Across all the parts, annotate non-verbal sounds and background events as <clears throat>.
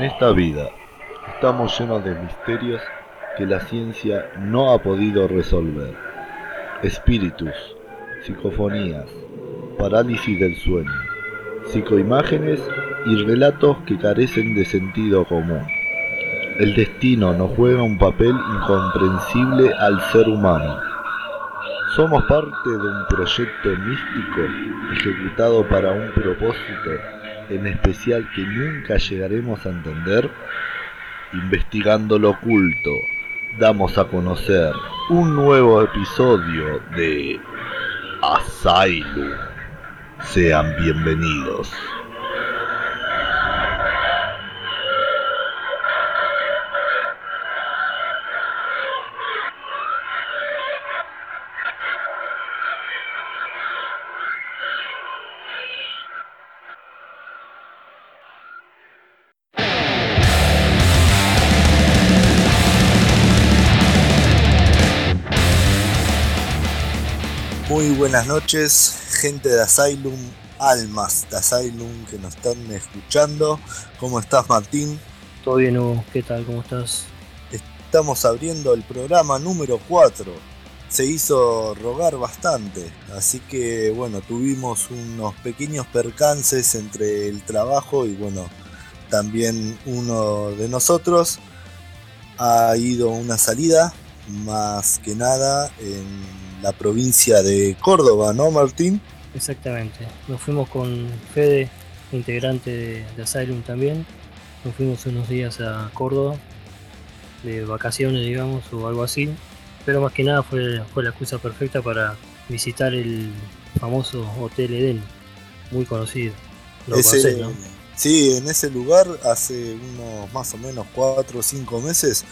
En esta vida estamos llenos de misterios que la ciencia no ha podido resolver. Espíritus, psicofonías, parálisis del sueño, psicoimágenes y relatos que carecen de sentido común. El destino nos juega un papel incomprensible al ser humano. Somos parte de un proyecto místico ejecutado para un propósito en especial que nunca llegaremos a entender. Investigando lo oculto, damos a conocer un nuevo episodio de Asylum. Sean bienvenidos. Muy buenas noches, gente de Asylum, almas de Asylum que nos están escuchando. ¿Cómo estás, Martín? Todo bien, Hugo. ¿Qué tal? ¿Cómo estás? Estamos abriendo el programa número 4. Se hizo rogar bastante, así que bueno, tuvimos unos pequeños percances entre el trabajo y bueno, también uno de nosotros ha ido a una salida, más que nada en la provincia de Córdoba, ¿no, Martín? Exactamente. Nos fuimos con Fede, integrante de, de Asylum también. Nos fuimos unos días a Córdoba, de vacaciones, digamos, o algo así. Pero más que nada fue, fue la excusa perfecta para visitar el famoso Hotel Eden, muy conocido. Lo ese, ¿no? Sí, en ese lugar hace unos más o menos cuatro o cinco meses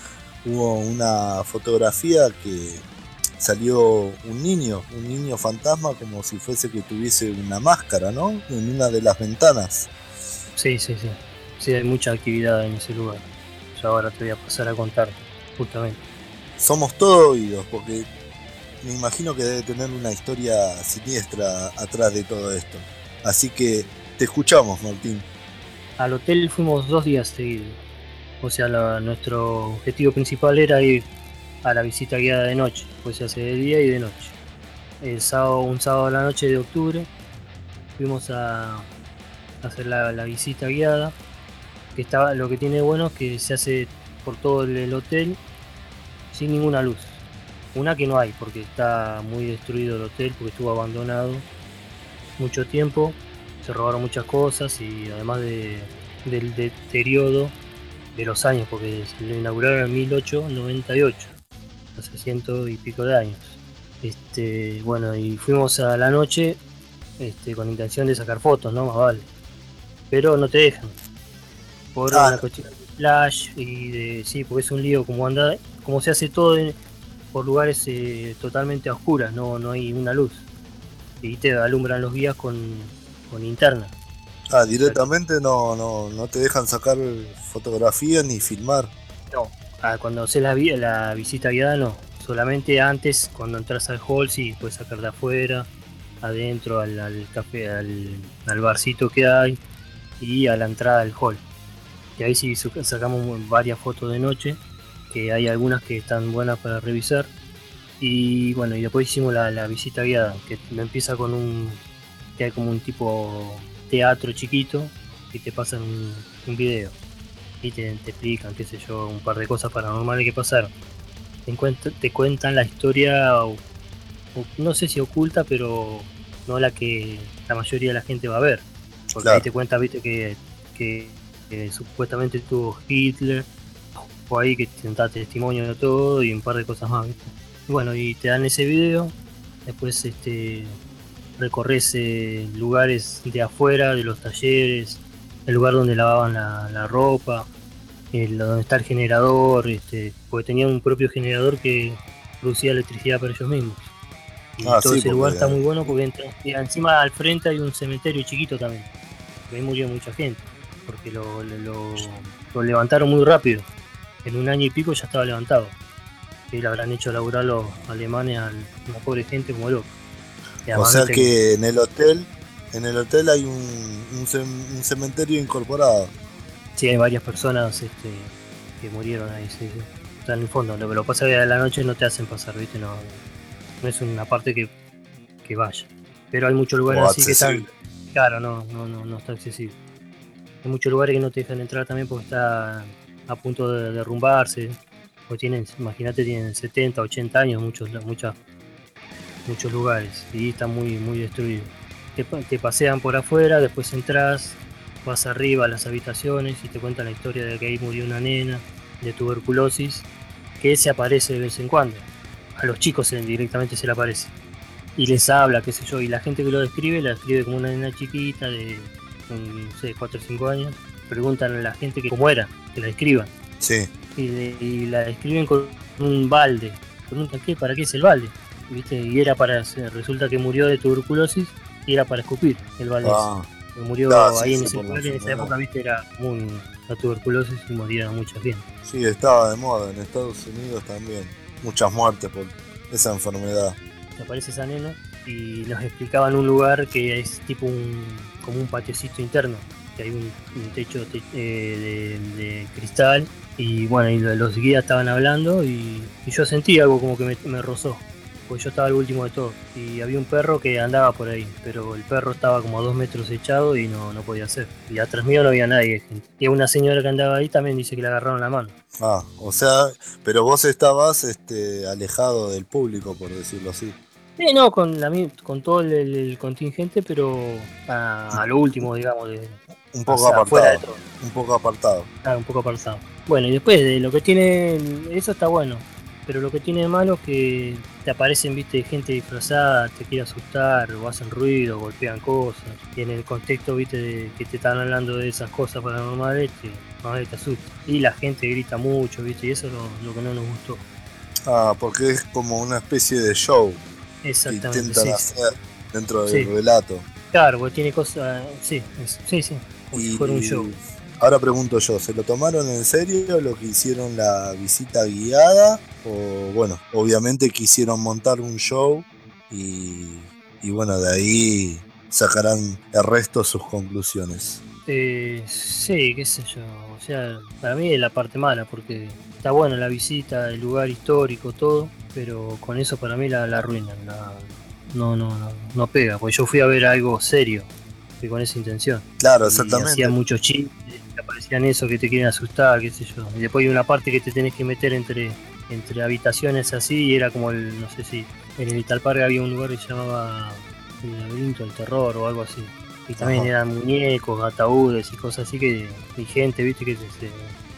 hubo una fotografía que salió un niño, un niño fantasma como si fuese que tuviese una máscara, ¿no? En una de las ventanas. Sí, sí, sí. Sí, hay mucha actividad en ese lugar. Yo ahora te voy a pasar a contar, justamente. Somos todos oídos, porque me imagino que debe tener una historia siniestra atrás de todo esto. Así que te escuchamos, Martín. Al hotel fuimos dos días seguidos. O sea, la, nuestro objetivo principal era ir a la visita guiada de noche, pues se hace de día y de noche. El sábado, un sábado a la noche de octubre fuimos a hacer la, visita guiada, que estaba, lo que tiene bueno es que se hace por todo el hotel sin ninguna luz. Una que no hay, porque está muy destruido el hotel, porque estuvo abandonado mucho tiempo, se robaron muchas cosas y además de, del deterioro de los años, porque se lo inauguraron en 1898 hace ciento y pico de años. Este, bueno, y fuimos a la noche este, con intención de sacar fotos, ¿no? Más vale. Pero no te dejan. Por ah. una cuestión de flash y de. Sí, porque es un lío como anda. Como se hace todo por lugares eh, totalmente oscuras, no, no hay una luz. Y te alumbran los guías con, con linterna. Ah, directamente no, no, no te dejan sacar fotografías ni filmar. No, Ah, cuando haces la, la visita guiada no, solamente antes cuando entras al hall sí puedes sacar de afuera, adentro al, café, al, barcito que hay y a la entrada del hall. Y ahí sí sacamos varias fotos de noche, que hay algunas que están buenas para revisar. Y bueno, y después hicimos la, visita guiada, que empieza con un, que hay como un tipo teatro chiquito y te pasan un video y te, explican, qué sé yo, un par de cosas paranormales que pasaron. Te, te cuentan la historia, no sé si oculta, pero no la que la mayoría de la gente va a ver. Porque ahí te cuenta, viste, que, que, supuestamente tuvo Hitler, o ahí que te da testimonio de todo y un par de cosas más, bueno, y te dan ese video, después este recorres eh, lugares de afuera, de los talleres, el lugar donde lavaban la, ropa, el, donde está el generador, este, porque tenían un propio generador que producía electricidad para ellos mismos. Y ah, todo ese lugar está muy bueno porque entra, encima al frente hay un cementerio chiquito también. Ahí murió mucha gente, porque lo, levantaron muy rápido. En un año y pico ya estaba levantado. Y le habrán hecho laburar los alemanes a la pobre gente como loco. O sea que en el hotel en el hotel hay un, un, cementerio incorporado. Sí, hay varias personas este, que murieron ahí, sí, sí. En el fondo. Lo que lo pasa es que a la noche no te hacen pasar, ¿viste? No, no es una parte que, que vaya. Pero hay muchos lugares así que están. Claro, no, no, no, no está accesible. Hay muchos lugares que no te dejan entrar también porque está a punto de derrumbarse. O tienen, imagínate, tienen 70, 80 años muchos, muchas, muchos lugares y está muy, muy destruido. Te, te pasean por afuera, después entras, vas arriba a las habitaciones y te cuentan la historia de que ahí murió una nena de tuberculosis que se aparece de vez en cuando. A los chicos se- directamente se le aparece. Y les habla, qué sé yo, y la gente que lo describe la describe como una nena chiquita de, no sé, 4 o 5 años. Preguntan a la gente que cómo era, que la describan Sí, y, de- y la describen con un balde. Preguntan, ¿qué? ¿Para qué es el balde? ¿Viste? Y era para, resulta que murió de tuberculosis y era para escupir el balde. ah. Murió sí, ahí en sí, ese lugar, en esa época, viste, era común la tuberculosis y moría mucha gente. sí, estaba de moda en Estados Unidos también. Muchas muertes por esa enfermedad. Se aparece esa nena y nos explicaban un lugar que es tipo un, como un patiocito interno, que hay un, un techo te- eh, de, de cristal y bueno, y lo- los guías estaban hablando y, y yo sentí algo como que me, me rozó, porque yo estaba el último de todo y había un perro que andaba por ahí, pero el perro estaba como a dos metros echado y no, no podía hacer. Y atrás mío no había nadie, gente. Y una señora que andaba ahí también dice que le agarraron la mano. Ah, o sea, pero vos estabas este, alejado del público, por decirlo así. Sí, no, con, la, con todo el, contingente, pero a, a lo último, digamos, de, Un poco o sea, fuera de apartado. todo. Un poco apartado. Claro, un poco apartado. Bueno, y después de lo que tiene, eso está bueno, pero lo que tiene de malo es que te aparecen, viste, gente disfrazada, te quiere asustar, o hacen ruido, golpean cosas, y en el contexto, viste, de que te están hablando de esas cosas paranormales, te, te asusta. Y la gente grita mucho, viste, y eso es lo, lo que no nos gustó. Ah, porque es como una especie de show que Exactamente, intentan sí. hacer dentro del Sí. relato. Claro, porque tiene cosas, sí, es- sí, sí, como si Y fuera un show. Ahora pregunto yo, ¿se lo tomaron en serio lo que hicieron la visita guiada? O bueno, obviamente quisieron montar un show y, y bueno, de ahí sacarán el resto sus conclusiones. Eh, sí, qué sé yo. O sea, para mí es la parte mala, porque está buena la visita, el lugar histórico, todo, pero con eso para mí la, la arruinan. la- no, no, no, no pega, porque yo fui a ver algo serio, fui con esa intención. Claro, Y exactamente. hacían muchos chistes, te aparecían eso que te quieren asustar, qué sé yo. Y después hay una parte que te tenés que meter entre, entre habitaciones así, y era como el, no sé si, en el Italparque había un lugar que se llamaba el laberinto del terror o algo así. Y también Ajá. eran muñecos, ataúdes y cosas así que, y gente, viste, que se, se-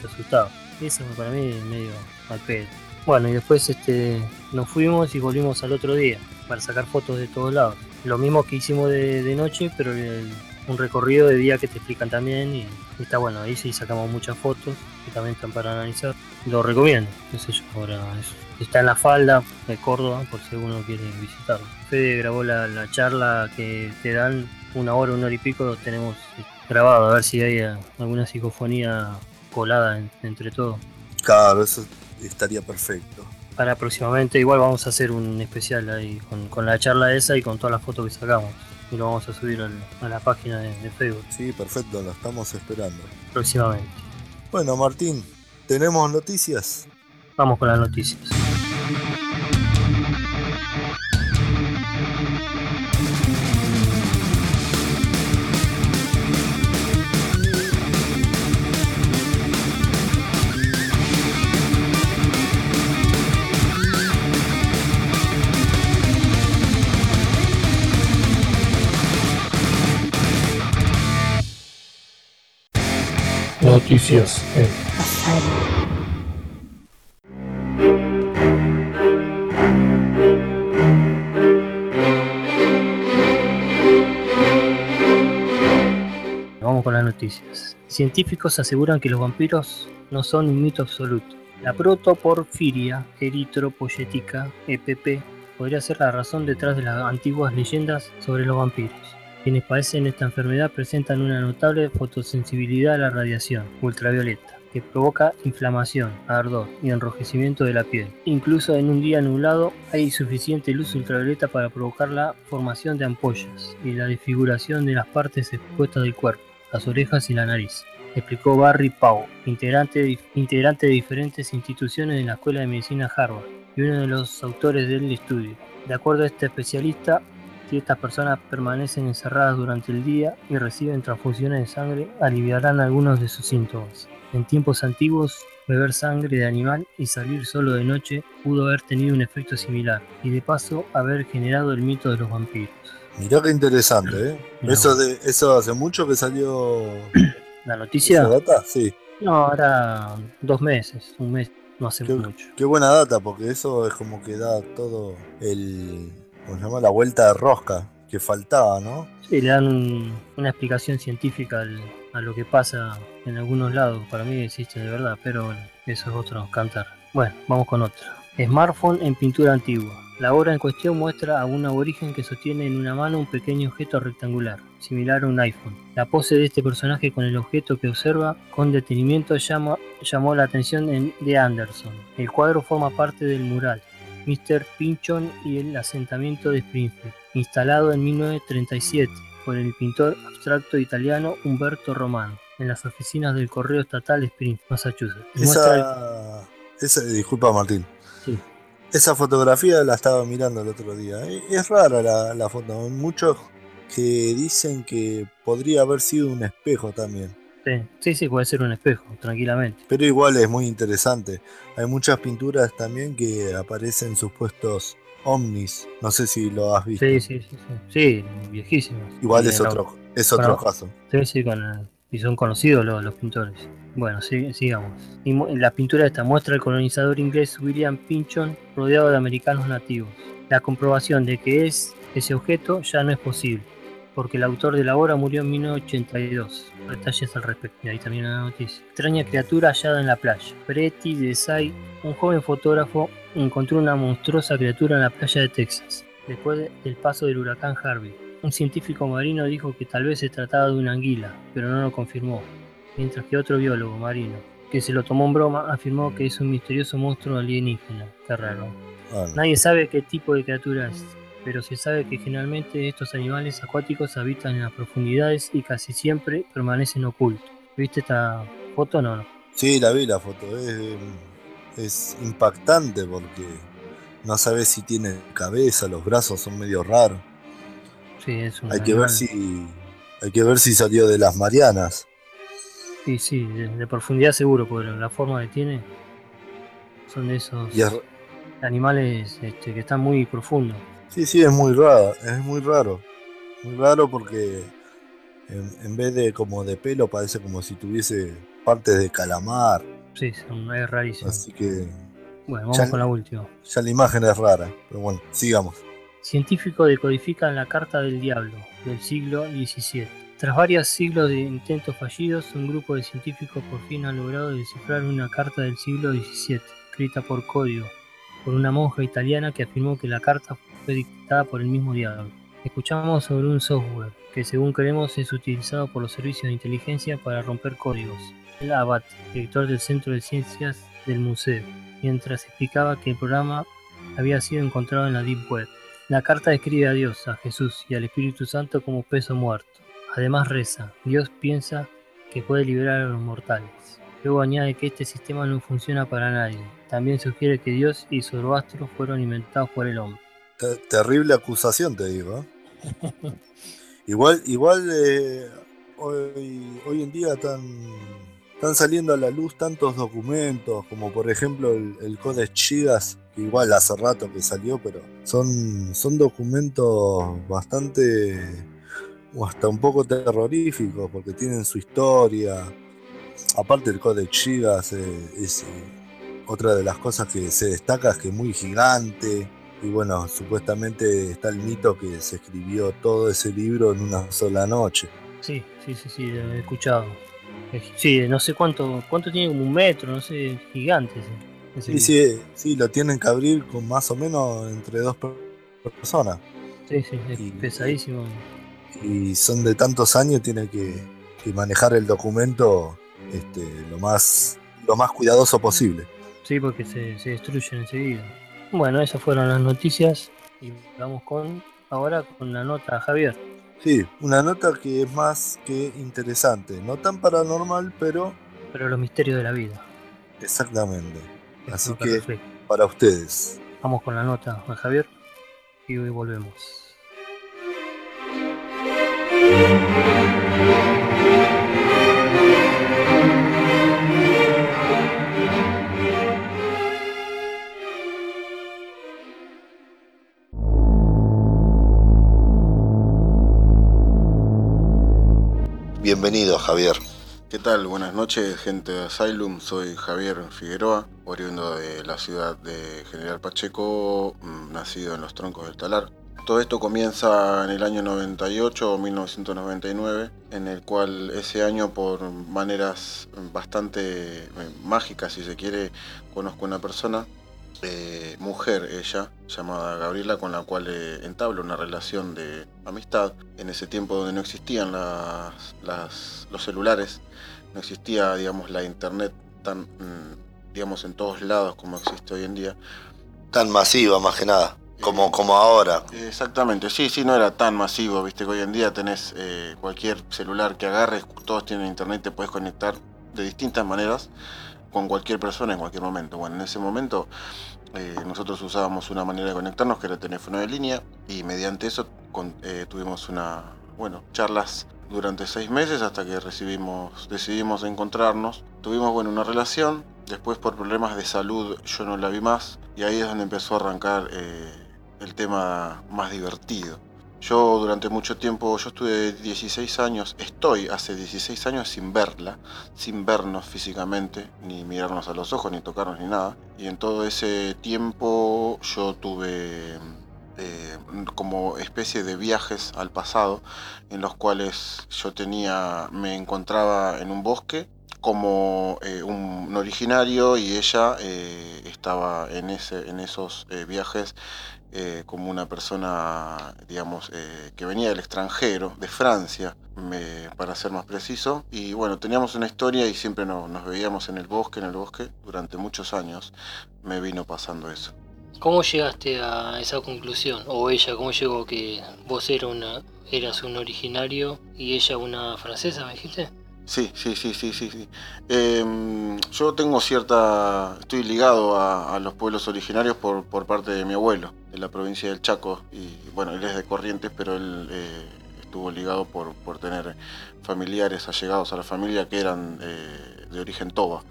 se asustaba. Eso para mí es medio al pedo. Bueno, y después este, nos fuimos y volvimos al otro día para sacar fotos de todos lados. Lo mismo que hicimos de, de noche, pero el- un recorrido de día que te explican también y, y está bueno. Ahí sí sacamos muchas fotos que también están para analizar. Lo recomiendo, qué sé yo, ahora eso. Está en la falda de Córdoba por si alguno quiere visitarlo. Fede grabó la, la charla que te dan una hora, una hora y pico, lo tenemos grabado, a ver si hay eh, alguna psicofonía colada en- entre todos. Claro, eso estaría perfecto. Para próximamente, igual vamos a hacer un especial ahí con, con la charla esa y con todas las fotos que sacamos. Y lo vamos a subir al- a la página de, de Facebook Sí, perfecto, lo estamos esperando. próximamente. Bueno, Martín, ¿tenemos noticias? Vamos con las noticias. Noticias en Vamos con las noticias. Científicos aseguran que los vampiros no son un mito absoluto. La protoporfiria eritropoyetica, EPP, podría ser la razón detrás de las antiguas leyendas sobre los vampiros. Quienes padecen esta enfermedad presentan una notable fotosensibilidad a la radiación ultravioleta, que provoca inflamación, ardor y enrojecimiento de la piel. Incluso en un día nublado hay suficiente luz ultravioleta para provocar la formación de ampollas y la desfiguración de las partes expuestas del cuerpo, las orejas y la nariz. explicó Barry Pau, integrante, de diferentes instituciones de la Escuela de Medicina Harvard y uno de los autores del estudio. De acuerdo a este especialista, si estas personas permanecen encerradas durante el día y reciben transfusiones de sangre, aliviarán algunos de sus síntomas. En tiempos antiguos, beber sangre de animal y salir solo de noche pudo haber tenido un efecto similar y de paso haber generado el mito de los vampiros. Mirá qué interesante, ¿eh? <clears throat> Eso, de, eso hace mucho que salió <clears throat> ¿La noticia? esa data, sí. No, ahora dos meses, un mes, no hace Qué, mucho. qué buena data, porque eso es como que da todo el. ¿Cómo se llama? La vuelta de rosca que faltaba, ¿no? Sí, le dan un- una explicación científica al- a lo que pasa en algunos lados. Para mí existe de verdad, pero eso es otro cantar. Bueno, vamos con otra. Smartphone en pintura antigua. La obra en cuestión muestra a un aborigen que sostiene en una mano un pequeño objeto rectangular, similar a un iPhone. La pose de este personaje con el objeto que observa con detenimiento llama- llamó la atención en- de Anderson. El cuadro forma parte del mural Mr. Pinchon y el asentamiento de Springfield, instalado en 1937 por el pintor abstracto italiano Umberto Romano en las oficinas del Correo Estatal de Springfield, Massachusetts. El- Esa. Disculpa, Martín. Sí. Esa fotografía la estaba mirando el otro día. Eh, Es rara la, la foto. Hay muchos que dicen que podría haber sido un espejo también. Sí, sí, sí, puede ser un espejo, tranquilamente. Pero igual es muy interesante. Hay muchas pinturas también que aparecen supuestos ovnis. No sé si lo has visto. Sí, sí, sí, sí, sí, viejísimos. Igual es otro, es otro caso. Sí, sí, con el- y son conocidos los, los pintores. Bueno, sí, sigamos. La pintura esta muestra al colonizador inglés William Pinchon rodeado de americanos nativos. La comprobación de que es ese objeto ya no es posible, porque el autor de la obra murió en 1982. Detalles al respecto. Y ahí también la noticia. Extraña criatura hallada en la playa. Preti Desai, un joven fotógrafo, encontró una monstruosa criatura en la playa de Texas, después de- del paso del huracán Harvey. Un científico marino dijo que tal vez se trataba de una anguila, pero no lo confirmó, mientras que otro biólogo marino, que se lo tomó en broma, afirmó que es un misterioso monstruo alienígena. Qué raro. Nadie sabe qué tipo de criatura es, pero se sabe que generalmente estos animales acuáticos habitan en las profundidades y casi siempre permanecen ocultos. ¿Viste esta foto? No, no. Sí, la vi la foto. Es, es impactante porque no sabes si tiene cabeza, los brazos son medio raros. Sí, es un Hay que ver si hay que ver si salió de las Marianas. Sí, sí, de, de profundidad seguro, porque la forma que tiene son de esos es- animales este, que están muy profundos. Sí, sí, es muy raro, es muy raro. Muy raro porque en, en vez de como de pelo parece como si tuviese partes de calamar. Sí, es rarísimo. Así que Bueno, vamos Ya- con la última. ya la imagen es rara. Pero bueno, sigamos. Científicos decodifican la Carta del Diablo del siglo XVII. Tras varios siglos de intentos fallidos, un grupo de científicos por fin ha logrado descifrar una carta del siglo XVII, escrita por código, por una monja italiana que afirmó que la carta fue dictada por el mismo diablo. Escuchamos sobre un software que según creemos es utilizado por los servicios de inteligencia para romper códigos. El Abad, director del Centro de Ciencias del Museo, mientras explicaba que el programa había sido encontrado en la Deep Web. La carta describe a Dios, a Jesús y al Espíritu Santo como peso muerto. Además reza, Dios piensa que puede liberar a los mortales. Luego añade que este sistema no funciona para nadie. También sugiere que Dios y Zoroastro fueron inventados por el hombre. Te- terrible acusación, te digo. ¿eh? igual, igual eh, hoy, hoy en día están, están saliendo a la luz tantos documentos, como por ejemplo el, el Codex Gigas, que igual hace rato que salió, pero son, son documentos bastante o hasta un poco terroríficos, porque tienen su historia. Aparte el Codex Gigas eh, es otra de las cosas que se destaca es que es muy gigante. Y bueno, supuestamente está el mito que se escribió todo ese libro en una sola noche. Sí, sí, sí, sí, lo he escuchado. Sí, no sé cuánto, cuánto tiene como un metro, no sé, gigante. ese- ese Sí, sí, sí, lo tienen que abrir con más o menos entre dos per- personas. sí, sí, es y- pesadísimo. Y son de tantos años, tienen que, que manejar el documento este, lo, más, lo más cuidadoso posible. Sí, porque se, se destruyen enseguida. Bueno, esas fueron las noticias y vamos con ahora con la nota Javier. Sí, una nota que es más que interesante. No tan paranormal, pero. Pero los misterios de la vida. Exactamente. Así que, para ustedes. Vamos con la nota, Juan Javier. Y hoy volvemos. Bienvenido, Javier. ¿Qué tal? Buenas noches, gente de Asylum. Soy Javier Figueroa, oriundo de la ciudad de General Pacheco, mm, nacido en los troncos del Talar. Todo esto comienza en el año 98 o 1999, en el cual ese año por maneras bastante eh, mágicas, si se quiere, conozco a una persona eh, mujer ella, llamada Gabriela, con la cual eh, una relación de amistad. En ese tiempo donde no existían las, los celulares, no existía, digamos, la internet tan, mm, digamos, en todos lados como existe hoy en día. Tan masiva, más que nada. Como, eh, como ahora. Exactamente, sí, sí, no era tan masivo, viste que hoy en día tenés cualquier celular que agarres, todos tienen internet, te puedes conectar de distintas maneras con cualquier persona en cualquier momento. Bueno, en ese momento eh, nosotros usábamos una manera de conectarnos que era el teléfono de línea y mediante eso eh, tuvimos una, bueno, charlas durante seis meses hasta que recibimos, decidimos encontrarnos. Tuvimos bueno, una relación, después por problemas de salud yo no la vi más y ahí es donde empezó a arrancar eh, el tema más divertido. Yo durante mucho tiempo, yo estuve 16 años, estoy hace 16 años sin verla, sin vernos físicamente, ni mirarnos a los ojos, ni tocarnos, ni nada. Y en todo ese tiempo yo tuve eh, como especie de viajes al pasado, en los cuales yo tenía, me encontraba en un bosque como eh, un originario y ella eh, estaba en, ese, en esos viajes eh, como una persona, digamos, que venía del extranjero, de Francia, para ser más preciso. Y bueno, teníamos una historia y siempre nos veíamos en el bosque, en el bosque, durante muchos años me vino pasando eso. ¿Cómo llegaste a esa conclusión? ¿O ella, cómo llegó que vos eras, una, eras un originario y ella una francesa, me dijiste? Sí, sí, sí, sí, sí. Em, yo tengo cierta... Estoy ligado a, los pueblos originarios por, por, parte de mi abuelo, de la provincia del Chaco. Y bueno, él es de Corrientes, pero él eh, estuvo ligado por, por, tener familiares allegados a la familia que eran eh, de origen toba.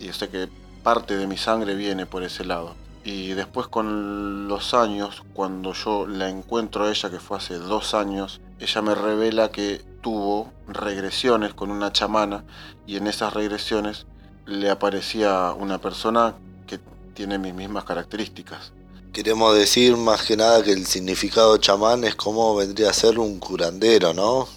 Y sé que parte de mi sangre viene por ese lado. Y después con los años, cuando yo la encuentro a ella, que fue hace dos años, ella me revela que tuvo regresiones con una chamana y en esas regresiones le aparecía una persona que tiene mis mismas características. Queremos decir más que nada que el significado chamán es como vendría a ser un curandero, ¿no?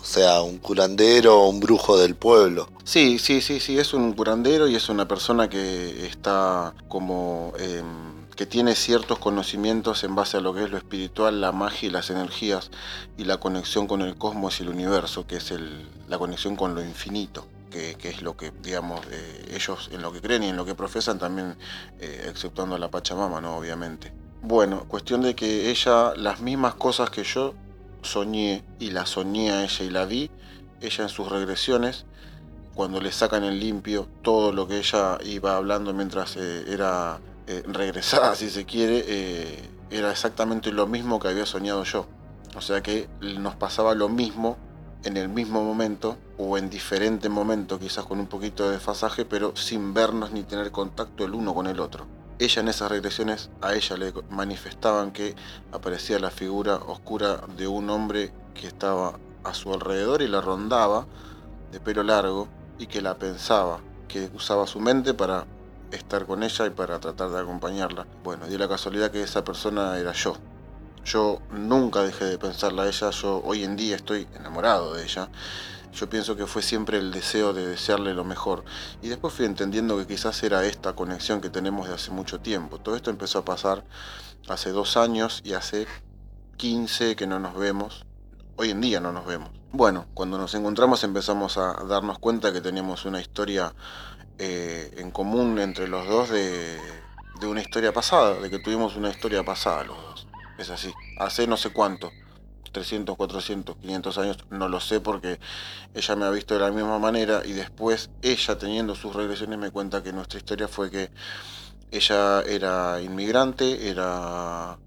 O sea, un curandero o un brujo del pueblo. Sí, sí, sí, sí, es un curandero y es una persona que está como... Em, que tiene ciertos conocimientos en base a lo que es lo espiritual, la magia y las energías y la conexión con el cosmos y el universo, que es la conexión con lo infinito. Que, es lo que, digamos, eh, ellos en lo que creen y en lo que profesan también, eh, exceptuando a la Pachamama, ¿no? Obviamente. Bueno, cuestión de que ella, las mismas cosas que yo soñé y la soñé a ella y la vi, ella en sus regresiones, cuando le sacan en limpio todo lo que ella iba hablando mientras eh, era eh, regresada, si se quiere, eh, era exactamente lo mismo que había soñado yo. O sea que nos pasaba lo mismo en el mismo momento o en diferente momento, quizás con un poquito de desfasaje, pero sin vernos ni tener contacto el uno con el otro. Ella en esas regresiones a ella le manifestaban que aparecía la figura oscura de un hombre que estaba a su alrededor y la rondaba de pelo largo y que la pensaba, que usaba su mente para estar con ella y para tratar de acompañarla. Bueno, dio la casualidad que esa persona era yo. Yo nunca dejé de pensarla a ella, yo hoy en día estoy enamorado de ella. Yo pienso que fue siempre el deseo de desearle lo mejor. Y después fui entendiendo que quizás era esta conexión que tenemos de hace mucho tiempo. Todo esto empezó a pasar hace dos años y hace 15 que no nos vemos. Hoy en día no nos vemos. Bueno, cuando nos encontramos empezamos a darnos cuenta que teníamos una historia eh, en común entre los dos de, una historia pasada, de que tuvimos una historia pasada los dos. Es así, hace no sé cuánto. 300, 400, 500 años, no lo sé porque ella me ha visto de la misma manera y después ella teniendo sus regresiones me cuenta que nuestra historia fue que ella era inmigrante, era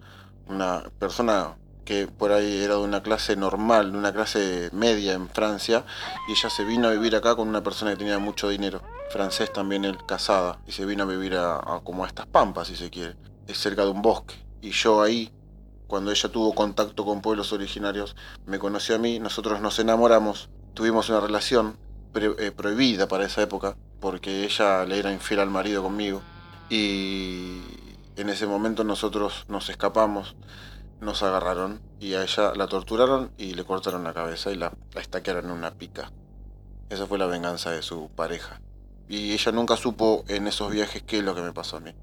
una persona que por ahí era de una clase normal, de una clase media en Francia, y ella se vino a vivir acá con una persona que tenía mucho dinero, francés también él, casada, y se vino a vivir a, como a estas pampas, si se quiere, es cerca de un bosque. Y yo ahí, cuando ella tuvo contacto con pueblos originarios, me conoció a mí, nosotros nos enamoramos, tuvimos una relación eh, prohibida para esa época, porque ella le era infiel al marido conmigo, y en ese momento nosotros nos escapamos nos agarraron y a ella la torturaron y le cortaron la cabeza y la, la estaquearon en una pica. Esa fue la venganza de su pareja. Y ella nunca supo en esos viajes qué es lo que me pasó a mí.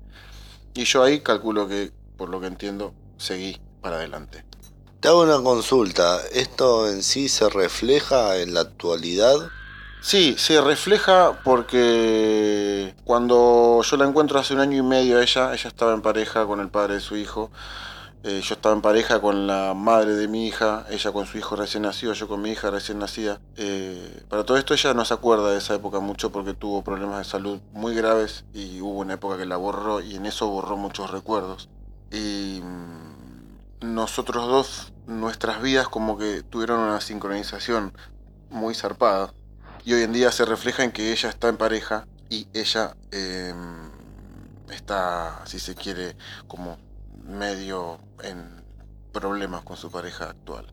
Y yo ahí calculo que, por lo que entiendo, seguí para adelante. Te hago una consulta. ¿Esto en sí se refleja en la actualidad? Sí, se refleja porque cuando yo la encuentro hace un año y medio a ella, ella estaba en pareja con el padre de su hijo eh, yo estaba en pareja con la madre de mi hija, ella con su hijo recién nacido, yo con mi hija recién nacida. Eh, para todo esto ella no se acuerda de esa época mucho porque tuvo problemas de salud muy graves y hubo una época que la borró y en eso borró muchos recuerdos. Y mm, nosotros dos, nuestras vidas como que tuvieron una sincronización muy zarpada. Y hoy en día se refleja en que ella está en pareja y ella em, está, si se quiere, como medio en problemas con su pareja actual.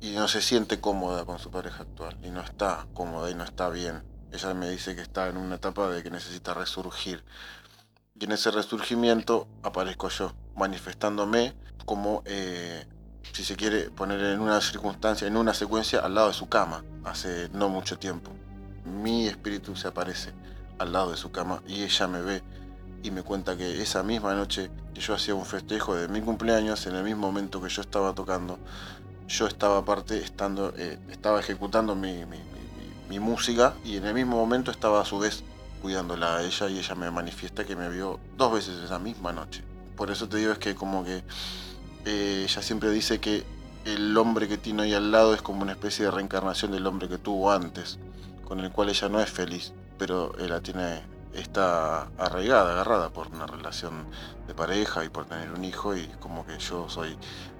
Y no se siente cómoda con su pareja actual. Y no está cómoda y no está bien. Ella me dice que está en una etapa de que necesita resurgir. Y en ese resurgimiento aparezco yo, manifestándome como, eh, si se quiere poner en una circunstancia, en una secuencia al lado de su cama, hace no mucho tiempo. Mi espíritu se aparece al lado de su cama y ella me ve y me cuenta que esa misma noche que yo hacía un festejo de mi cumpleaños, en el mismo momento que yo estaba tocando, yo estaba aparte estando, eh, estaba ejecutando mi, música y en el mismo momento estaba a su vez cuidándola a ella y ella me manifiesta que me vio dos veces esa misma noche. Por eso te digo es que como que eh, ella siempre dice que el hombre que tiene ahí al lado es como una especie de reencarnación del hombre que tuvo antes, con el cual ella no es feliz, pero la tiene está arraigada, agarrada por una relación de pareja y por tener un hijo y como que yo soy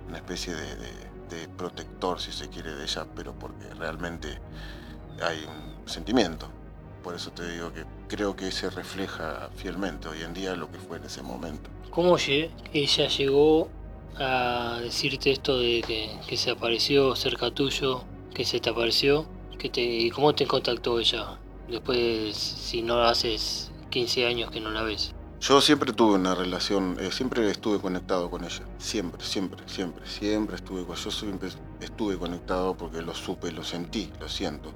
una especie de, protector, si se quiere, de ella, pero porque realmente hay un sentimiento. Por eso te digo que creo que se refleja fielmente hoy en día lo que fue en ese momento. ¿Cómo ella llegó a decirte esto de que, se apareció cerca tuyo, que se te apareció? Que te, ¿Y cómo te contactó ella? Después, si no haces 15 años que no la ves. Yo siempre tuve una relación, eh, siempre estuve conectado con ella. Siempre, siempre, siempre, siempre estuve con Yo siempre estuve conectado porque lo supe, lo sentí, lo siento.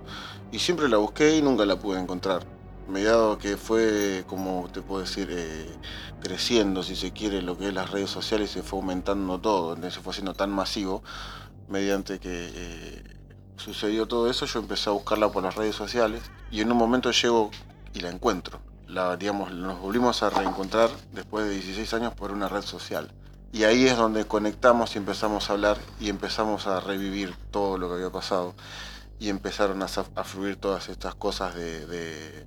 Y siempre la busqué y nunca la pude encontrar. Mediado que fue, como te puedo decir, eh, creciendo, si se quiere, lo que es las redes sociales, se fue aumentando todo, se fue haciendo tan masivo, mediante que eh, sucedió todo eso, yo empecé a buscarla por las redes sociales y en un momento llego y la encuentro. La, nos volvimos a reencontrar después de 16 años por una red social. Y ahí es donde conectamos y empezamos a hablar y empezamos a revivir todo lo que había pasado. Y empezaron a, fluir todas estas cosas de,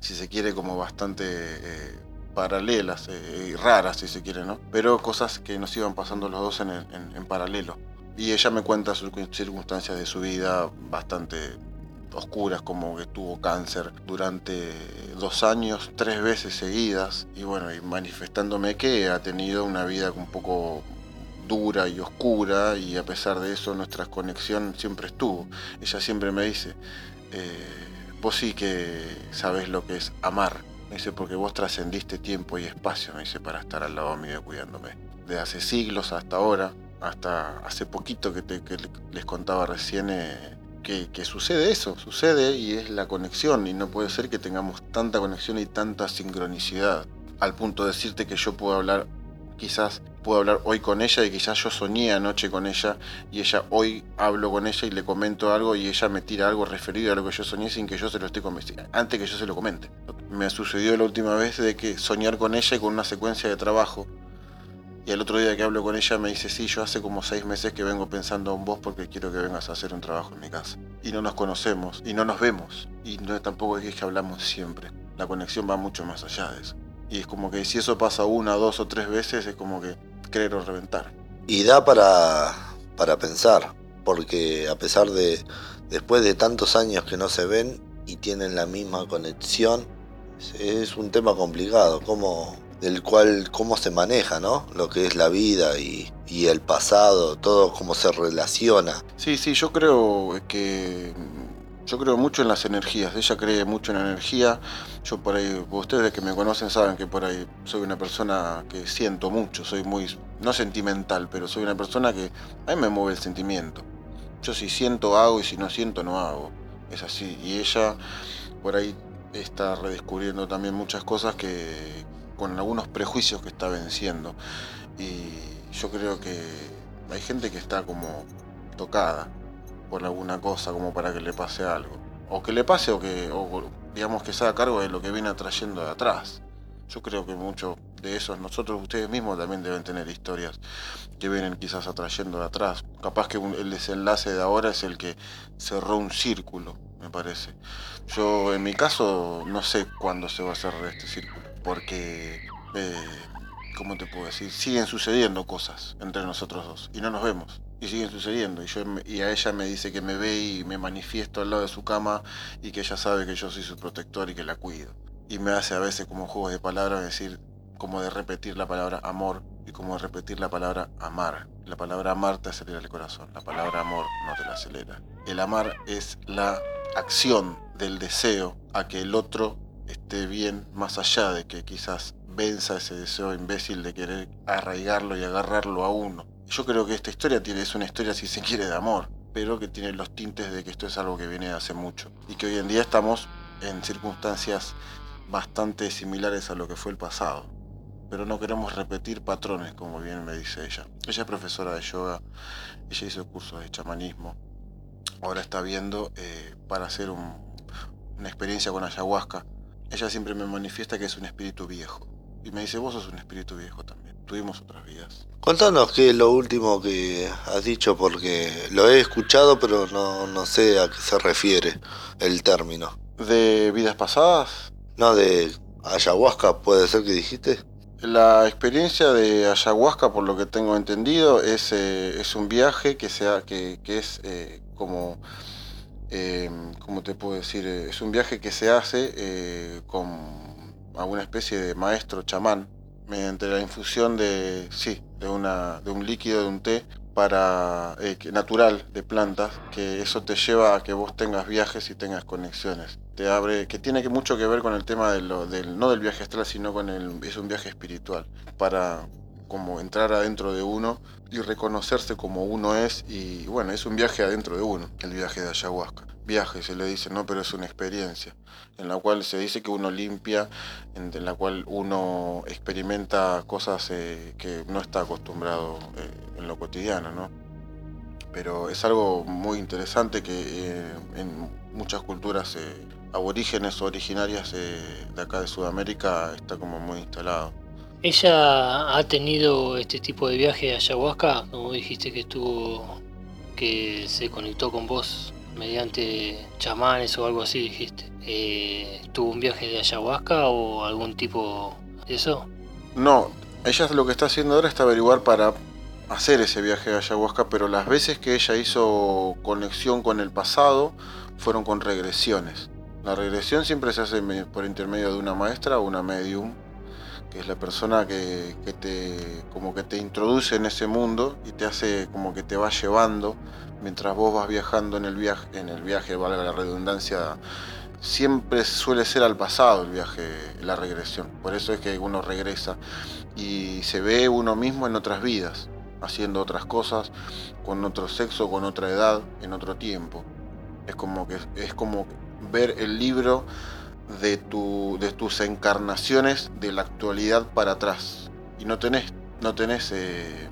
si se quiere, como bastante eh, paralelas eh, y raras, si se quiere, ¿no? Pero cosas que nos iban pasando los dos en paralelo. Y ella me cuenta circunstancias de su vida bastante oscuras, como que tuvo cáncer durante dos años, tres veces seguidas, y bueno, manifestándome que ha tenido una vida un poco dura y oscura, y a pesar de eso nuestra conexión siempre estuvo. Ella siempre me dice, eh, vos sí que sabes lo que es amar. Me dice, porque vos trascendiste tiempo y espacio, me dice, para estar al lado mío cuidándome. De hace siglos hasta ahora, hasta hace poquito que, te, les contaba recién, eh, que, sucede eso, sucede y es la conexión, y no puede ser que tengamos tanta conexión y tanta sincronicidad, al punto de decirte que yo puedo hablar, quizás puedo hablar hoy con ella y quizás yo soñé anoche con ella y ella hoy hablo con ella y le comento algo y ella me tira algo referido a lo que yo soñé sin que yo se lo esté convenciendo, antes que yo se lo comente. Me sucedió la última vez de que soñar con ella y con una secuencia de trabajo Y el otro día que hablo con ella me dice, sí, yo hace como seis meses que vengo pensando en vos porque quiero que vengas a hacer un trabajo en mi casa. Y no nos conocemos, y no nos vemos, y no, tampoco es que hablamos siempre. La conexión va mucho más allá de eso. Y es como que si eso pasa una, dos o tres veces, es como que creer reventar. Y da para, para pensar, porque a pesar de, después de tantos años que no se ven y tienen la misma conexión, es un tema complicado, cómo, del cual cómo se maneja, ¿no? Lo que es la vida y, el pasado, todo cómo se relaciona. Sí, sí, yo creo que yo creo mucho en las energías, ella cree mucho en la energía. Yo por ahí, ustedes que me conocen saben que por ahí soy una persona que siento mucho, soy muy, no sentimental, pero soy una persona que a mí me mueve el sentimiento. Yo si siento hago y si no siento no hago. Es así. Y ella por ahí está redescubriendo también muchas cosas que con algunos prejuicios que está venciendo. Y yo creo que hay gente que está como tocada por alguna cosa como para que le pase algo. O que le pase o que, digamos que se haga cargo de lo que viene atrayendo de atrás. Yo creo que mucho de eso, nosotros, ustedes mismos también deben tener historias que vienen quizás atrayendo de atrás. Capaz que el desenlace de ahora es el que cerró un círculo, me parece. Yo en mi caso no sé cuándo se va a cerrar este círculo, porque, eh, ¿cómo te puedo decir? Siguen sucediendo cosas entre nosotros dos y no nos vemos y siguen sucediendo. Y, yo, y a ella me dice que me ve y me manifiesto al lado de su cama y que ella sabe que yo soy su protector y que la cuido. Y me hace a veces como juegos de palabras decir, como de repetir la palabra amor y como de repetir la palabra amar. La palabra amar te acelera el corazón, la palabra amor no te la acelera. El amar es la acción del deseo a que el otro esté bien más allá de que quizás venza ese deseo imbécil de querer arraigarlo y agarrarlo a uno. Yo creo que esta historia es una historia, si se quiere, de amor, pero que tiene los tintes de que esto es algo que viene de hace mucho. Y que hoy en día estamos en circunstancias bastante similares a lo que fue el pasado. Pero no queremos repetir patrones, como bien me dice ella. Ella es profesora de yoga, ella hizo cursos de chamanismo. Ahora está viendo eh, para hacer una experiencia con ayahuasca. Ella siempre me manifiesta que es un espíritu viejo. Y me dice, vos sos un espíritu viejo también. Tuvimos otras vidas. Contanos qué es lo último que has dicho, porque lo he escuchado, pero no, sé a qué se refiere el término. ¿De vidas pasadas? No, de ayahuasca, puede ser que dijiste. La experiencia de ayahuasca, por lo que tengo entendido, es, eh, es un viaje que, sea, que, que es eh, como, eh, ¿cómo te puedo decir? Es un viaje que se hace con alguna especie de maestro chamán mediante la infusión de, sí, de, una, de un líquido, de un té para, eh, natural de plantas, que eso te lleva a que vos tengas viajes y tengas conexiones. Te abre, que tiene mucho que ver con el tema del, no del viaje astral, sino con el, es un viaje espiritual, para como entrar adentro de uno y reconocerse como uno es y bueno, es un viaje adentro de uno, el viaje de ayahuasca. Viaje se le dice, no, pero es una experiencia en la cual se dice que uno limpia, en, la cual uno experimenta cosas eh, que no está acostumbrado eh, en lo cotidiano, ¿no? Pero es algo muy interesante que eh, en muchas culturas aborígenes o originarias de acá de Sudamérica está como muy instalado. Ella ha tenido este tipo de viaje a ayahuasca, como dijiste que estuvo, que se conectó con vos mediante chamanes o algo así, dijiste. Eh, ¿Tuvo un viaje de ayahuasca o algún tipo de eso? No, ella lo que está haciendo ahora es averiguar para hacer ese viaje de ayahuasca, pero las veces que ella hizo conexión con el pasado fueron con regresiones. La regresión siempre se hace por intermedio de una maestra o una medium que es la persona que, te como que te introduce en ese mundo y te hace como que te va llevando mientras vos vas viajando en el viaje, en el viaje, valga la redundancia, siempre suele ser al pasado el viaje, la regresión. Por eso es que uno regresa y se ve uno mismo en otras vidas, haciendo otras cosas, con otro sexo, con otra edad, en otro tiempo. Es como que es como ver el libro de, tu, de tus encarnaciones de la actualidad para atrás. Y no tenés, no tenés eh,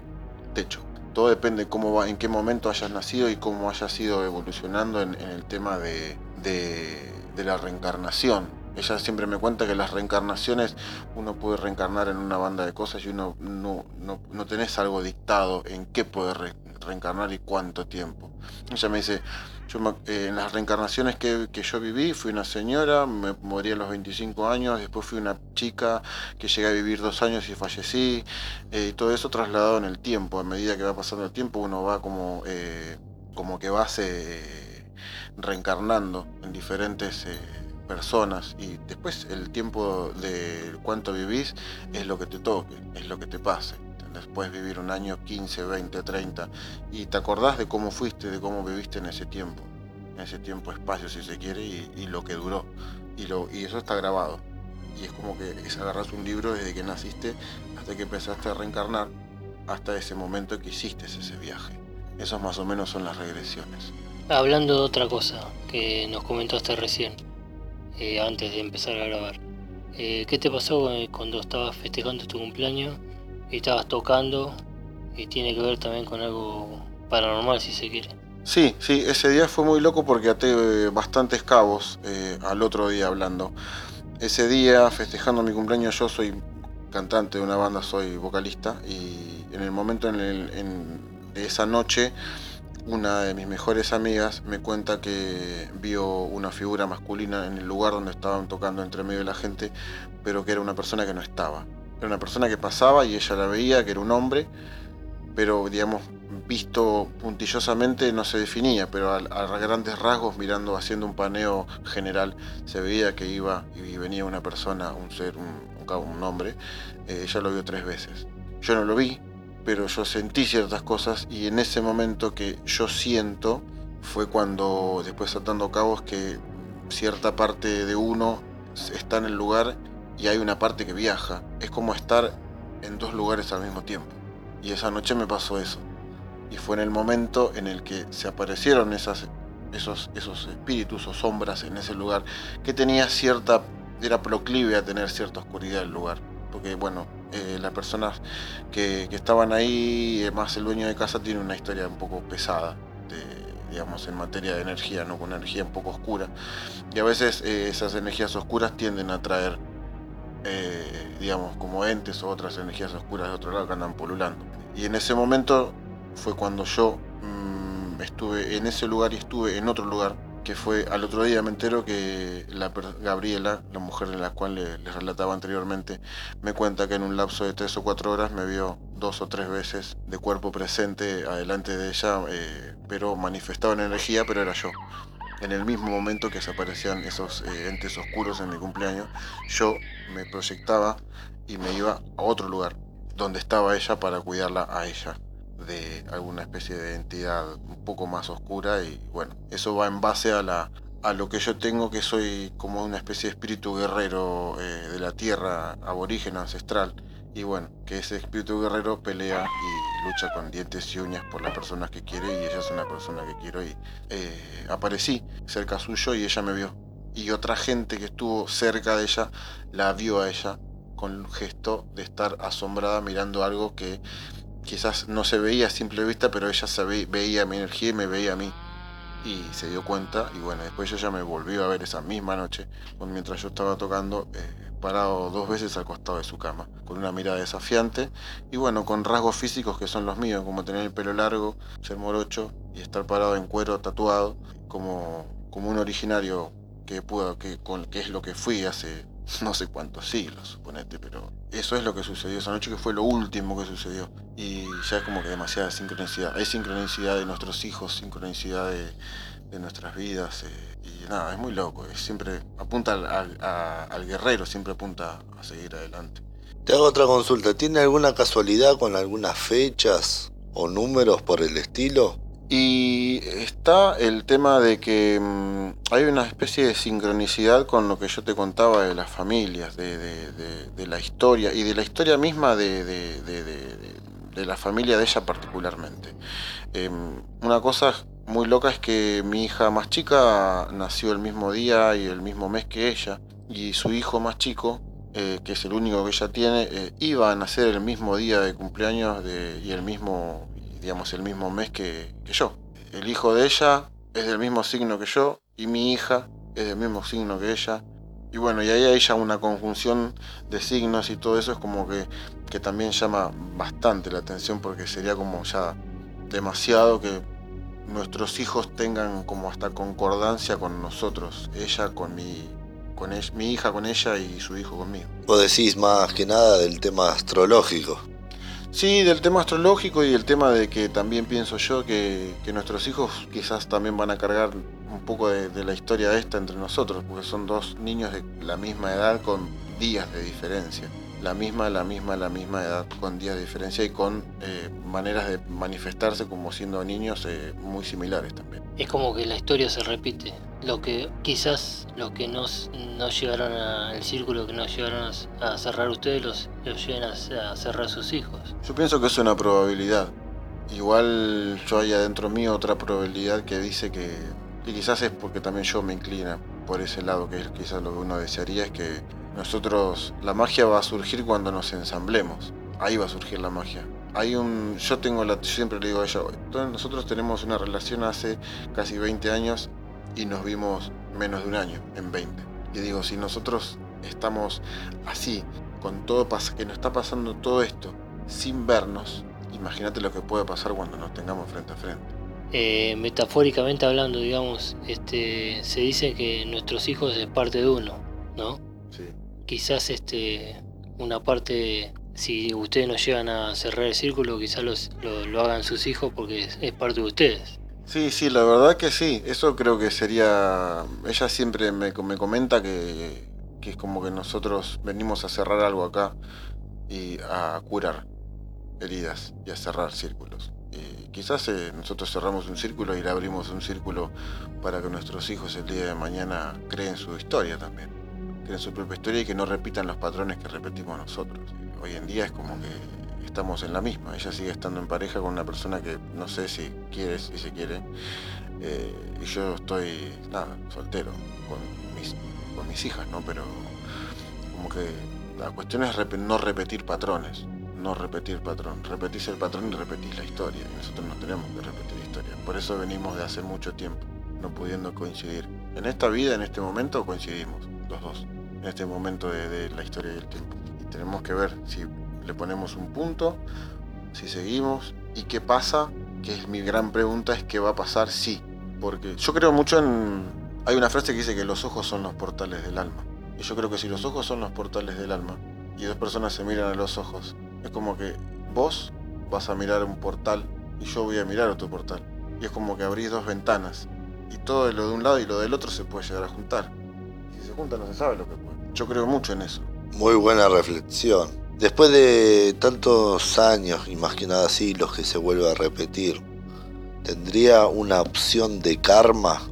techo. Todo depende cómo va, en qué momento hayas nacido y cómo hayas ido evolucionando en, el tema de, de, la reencarnación. Ella siempre me cuenta que las reencarnaciones uno puede reencarnar en una banda de cosas y uno no, no, tenés algo dictado en qué puede reencarnar y cuánto tiempo. Ella me dice, yo eh, en las reencarnaciones que, yo viví, fui una señora, me morí a los 25 años, después fui una chica que llegué a vivir dos años y fallecí, eh, y todo eso trasladado en el tiempo. A medida que va pasando el tiempo, uno va como, eh, como que va se, reencarnando en diferentes personas y después el tiempo de cuánto vivís es lo que te toque, es lo que te pase. Después vivir un año, 15, 20, 30, y te acordás de cómo fuiste, de cómo viviste en ese tiempo, en ese tiempo, espacio si se quiere, y, lo que duró. Y, lo, y eso está grabado. Y es como que es agarras un libro desde que naciste hasta que empezaste a reencarnar, hasta ese momento que hiciste ese viaje. Esos más o menos son las regresiones. Hablando de otra cosa que nos comentaste recién, eh, antes de empezar a grabar. Eh, ¿Qué te pasó eh, cuando estabas festejando tu cumpleaños estabas tocando y tiene que ver también con algo paranormal si se quiere? Sí, sí, ese día fue muy loco porque até bastantes cabos al otro día hablando. Ese día, festejando mi cumpleaños, yo soy cantante de una banda, soy vocalista y en el momento en el, de esa noche una de mis mejores amigas me cuenta que vio una figura masculina en el lugar donde estaban tocando entre medio de la gente, pero que era una persona que no estaba. Era una persona que pasaba y ella la veía, que era un hombre, pero digamos, visto puntillosamente no se definía, pero a, grandes rasgos, mirando, haciendo un paneo general, se veía que iba y venía una persona, un ser, un, hombre. Eh, ella lo vio tres veces. Yo no lo vi, pero yo sentí ciertas cosas y en ese momento que yo siento fue cuando después atando cabos que cierta parte de uno está en el lugar y hay una parte que viaja. Es como estar en dos lugares al mismo tiempo. Y esa noche me pasó eso. Y fue en el momento en el que se aparecieron esos, esos espíritus o sombras en ese lugar que tenía cierta, era proclive a tener cierta oscuridad el lugar. Porque bueno, eh, las personas que, estaban ahí, más el dueño de casa, tiene una historia un poco pesada, digamos, en materia de energía, ¿no? con energía un poco oscura. Y a veces eh, esas energías oscuras tienden a traer, eh, digamos, como entes o otras energías oscuras de otro lado que andan polulando. Y en ese momento fue cuando yo mm, estuve en ese lugar y estuve en otro lugar que fue al otro día me entero que la Gabriela, la mujer de la cual les relataba anteriormente, me cuenta que en un lapso de tres o cuatro horas me vio dos o tres veces de cuerpo presente adelante de ella, eh, pero manifestaba en energía, pero era yo. En el mismo momento que se aparecían esos eh, entes oscuros en mi cumpleaños, yo me proyectaba y me iba a otro lugar donde estaba ella para cuidarla a ella de alguna especie de entidad un poco más oscura y bueno, eso va en base a la a lo que yo tengo que soy como una especie de espíritu guerrero eh, de la tierra aborigen ancestral y bueno, que ese espíritu guerrero pelea y lucha con dientes y uñas por las personas que quiere y ella es una persona que quiero y eh, aparecí cerca suyo y ella me vio y otra gente que estuvo cerca de ella la vio a ella con un gesto de estar asombrada mirando algo que quizás no se veía a simple vista, pero ella se veía mi energía y me veía a mí. Y se dio cuenta, y bueno, después ella me volvió a ver esa misma noche, mientras yo estaba tocando, eh, parado dos veces al costado de su cama, con una mirada desafiante, y bueno, con rasgos físicos que son los míos, como tener el pelo largo, ser morocho, y estar parado en cuero tatuado, como, como un originario que, pudo, que, con, que es lo que fui hace <laughs> no sé cuántos siglos, suponete, pero eso es lo que sucedió esa noche, que fue lo último que sucedió. Y ya es como que demasiada sincronicidad. Hay sincronicidad de nuestros hijos, sincronicidad de, nuestras vidas. Eh, y nada, es muy loco. siempre apunta al, guerrero, siempre apunta a seguir adelante. Te hago otra consulta. ¿Tiene alguna casualidad con algunas fechas o números por el estilo? Y está el tema de que mm, hay una especie de sincronicidad con lo que yo te contaba de las familias, de, la historia y de la historia misma de, la familia de ella particularmente. Em, una cosa muy loca es que mi hija más chica nació el mismo día y el mismo mes que ella, y su hijo más chico eh, que es el único que ella tiene, eh, iba a nacer el mismo día de cumpleaños y el mismo digamos, el mismo mes que, yo. El hijo de ella es del mismo signo que yo y mi hija es del mismo signo que ella Y bueno, y ahí hay ya una conjunción de signos y todo eso es como que, que también llama bastante la atención porque sería como ya demasiado que nuestros hijos tengan como hasta concordancia con nosotros, ella con mi, con mi hija con ella y su hijo conmigo. Vos decís más que nada del tema astrológico. Sí, del tema astrológico y el tema de que también pienso yo que, nuestros hijos quizás también van a cargar un poco de, de, la historia esta entre nosotros, porque son dos niños de la misma edad con días de diferencia la misma, la misma, la misma edad, con días de diferencia y con eh, maneras de manifestarse como siendo niños eh, muy similares también. Es como que la historia se repite. Lo que quizás lo que no, no llegaron al círculo que no llegaron a, cerrar ustedes los, los llegan a, cerrar sus hijos. Yo pienso que es una probabilidad. Igual yo hay adentro mío otra probabilidad que dice que, y quizás es porque también yo me inclina por ese lado, que es quizás lo que uno desearía, es que nosotros, la magia va a surgir cuando nos ensamblemos. Ahí va a surgir la magia. Hay un, yo tengo la, siempre le digo a ella, nosotros tenemos una relación hace casi 20 años y nos vimos menos de un año, en 20. Y digo, si nosotros estamos así, con todo que nos está pasando todo esto, sin vernos, imagínate lo que puede pasar cuando nos tengamos frente a frente. Eh, metafóricamente hablando, digamos, este, se dice que nuestros hijos es parte de uno, ¿no? Sí quizás este una parte, si ustedes no llegan a cerrar el círculo, quizás lo, hagan sus hijos porque es, parte de ustedes. Sí, sí, la verdad que sí. Eso creo que sería... Ella siempre me, comenta que, es como que nosotros venimos a cerrar algo acá y a curar heridas y a cerrar círculos. Y quizás eh, nosotros cerramos un círculo y le abrimos un círculo para que nuestros hijos el día de mañana creen su historia también creen su propia historia y que no repitan los patrones que repetimos nosotros. Hoy en día es como que estamos en la misma. Ella sigue estando en pareja con una persona que no sé si quiere, si se quiere. Eh, y yo estoy, nada, soltero, con mis, con mis hijas, ¿no? Pero como que la cuestión es no repetir patrones. No repetir patrón. Repetís el patrón y repetís la historia. Y nosotros no tenemos que repetir historia. Por eso venimos de hace mucho tiempo, no pudiendo coincidir. En esta vida, en este momento, coincidimos, los dos en este momento de, la historia del tiempo. Y tenemos que ver si le ponemos un punto, si seguimos y qué pasa, que es mi gran pregunta, es qué va a pasar si. Porque yo creo mucho en... Hay una frase que dice que los ojos son los portales del alma. Y yo creo que si los ojos son los portales del alma y dos personas se miran a los ojos, es como que vos vas a mirar un portal y yo voy a mirar otro portal. Y es como que abrís dos ventanas y todo lo de un lado y lo del otro se puede llegar a juntar. Se junta no se sabe lo que puede. Yo creo mucho en eso. Muy buena reflexión. Después de tantos años, y más que nada los que se vuelve a repetir, ¿tendría una opción de karma?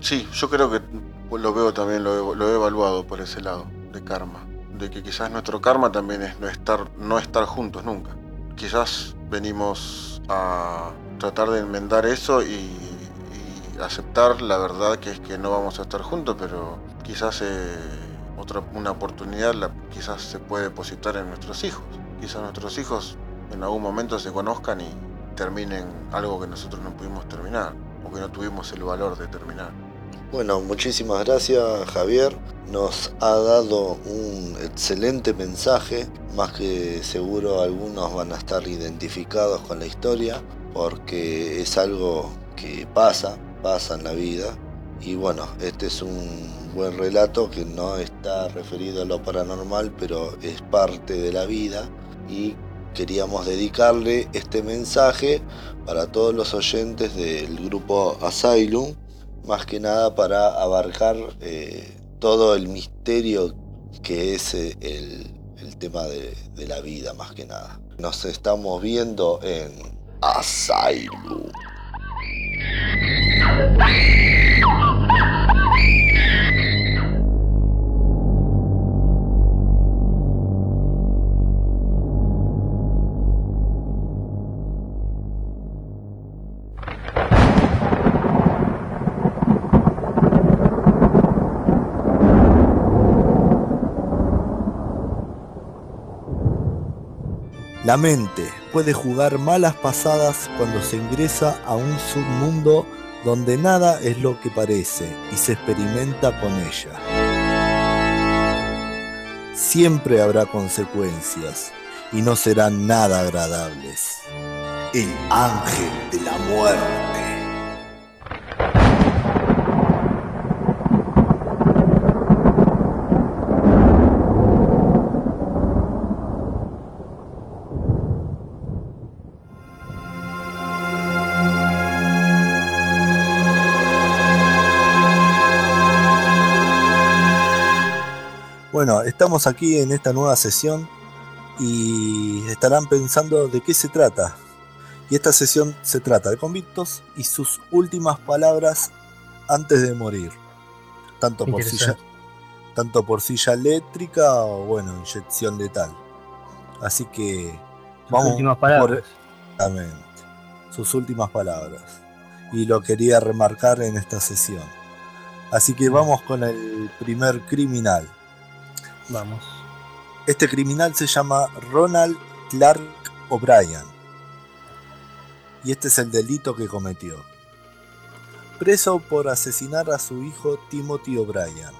Sí, yo creo que lo veo también, lo he, evaluado por ese lado, de karma. De que quizás nuestro karma también es no estar, no estar juntos nunca. Quizás venimos a tratar de enmendar eso y, aceptar la verdad que es que no vamos a estar juntos, pero quizás... Eh, otra, una oportunidad la, quizás se puede depositar en nuestros hijos. Quizás nuestros hijos en algún momento se conozcan y terminen algo que nosotros no pudimos terminar o que no tuvimos el valor de terminar. Bueno, muchísimas gracias Javier. Nos ha dado un excelente mensaje, más que seguro algunos van a estar identificados con la historia, porque es algo que pasa, pasa en la vida. Y bueno, este es un buen relato que no está referido a lo paranormal, pero es parte de la vida y queríamos dedicarle este mensaje para todos los oyentes del grupo Asylum, más que nada para abarcar eh, todo el misterio que es eh, el, tema de la vida, más que nada. Nos estamos viendo en Asylum. Ha ha ha! La mente puede jugar malas pasadas cuando se ingresa a un submundo donde nada es lo que parece y se experimenta con ella. siempre habrá consecuencias y no serán nada agradables. El ángel de la muerte. Estamos aquí en esta nueva sesión y estarán pensando de qué se trata. Y esta sesión se trata de convictos y sus últimas palabras antes de morir. Tanto por silla, tanto por silla eléctrica o bueno, inyección letal. Así que sus últimas palabras. Sus últimas palabras. Y lo quería remarcar en esta sesión. Así que vamos con el primer criminal. Vamos. Este criminal se llama Ronald Clark O'Brien. Y este es el delito que cometió. Preso por asesinar a su hijo Timothy O'Brien,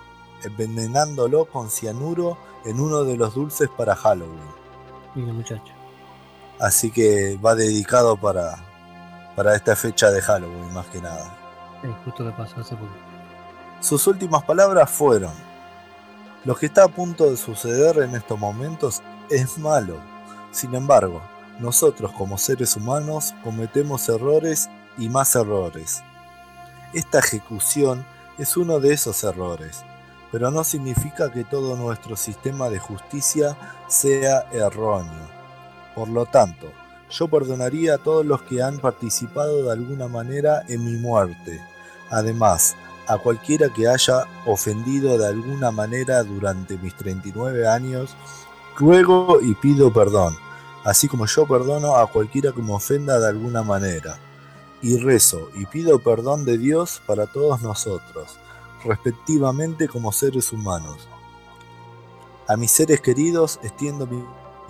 envenenándolo con cianuro en uno de los dulces para Halloween. Mira muchacho. Así que va dedicado para, para esta fecha de Halloween, más que nada. Es justo que pasó hace poco. Sus últimas palabras fueron, lo que está a punto de suceder en estos momentos es malo. Sin embargo, nosotros como seres humanos cometemos errores y más errores. Esta ejecución es uno de esos errores, pero no significa que todo nuestro sistema de justicia sea erróneo. Por lo tanto, yo perdonaría a todos los que han participado de alguna manera en mi muerte. Además, a cualquiera que haya ofendido de alguna manera durante mis 39 años, ruego y pido perdón, así como yo perdono a cualquiera que me ofenda de alguna manera. Y rezo y pido perdón de Dios para todos nosotros, respectivamente como seres humanos. A mis seres queridos extiendo mi,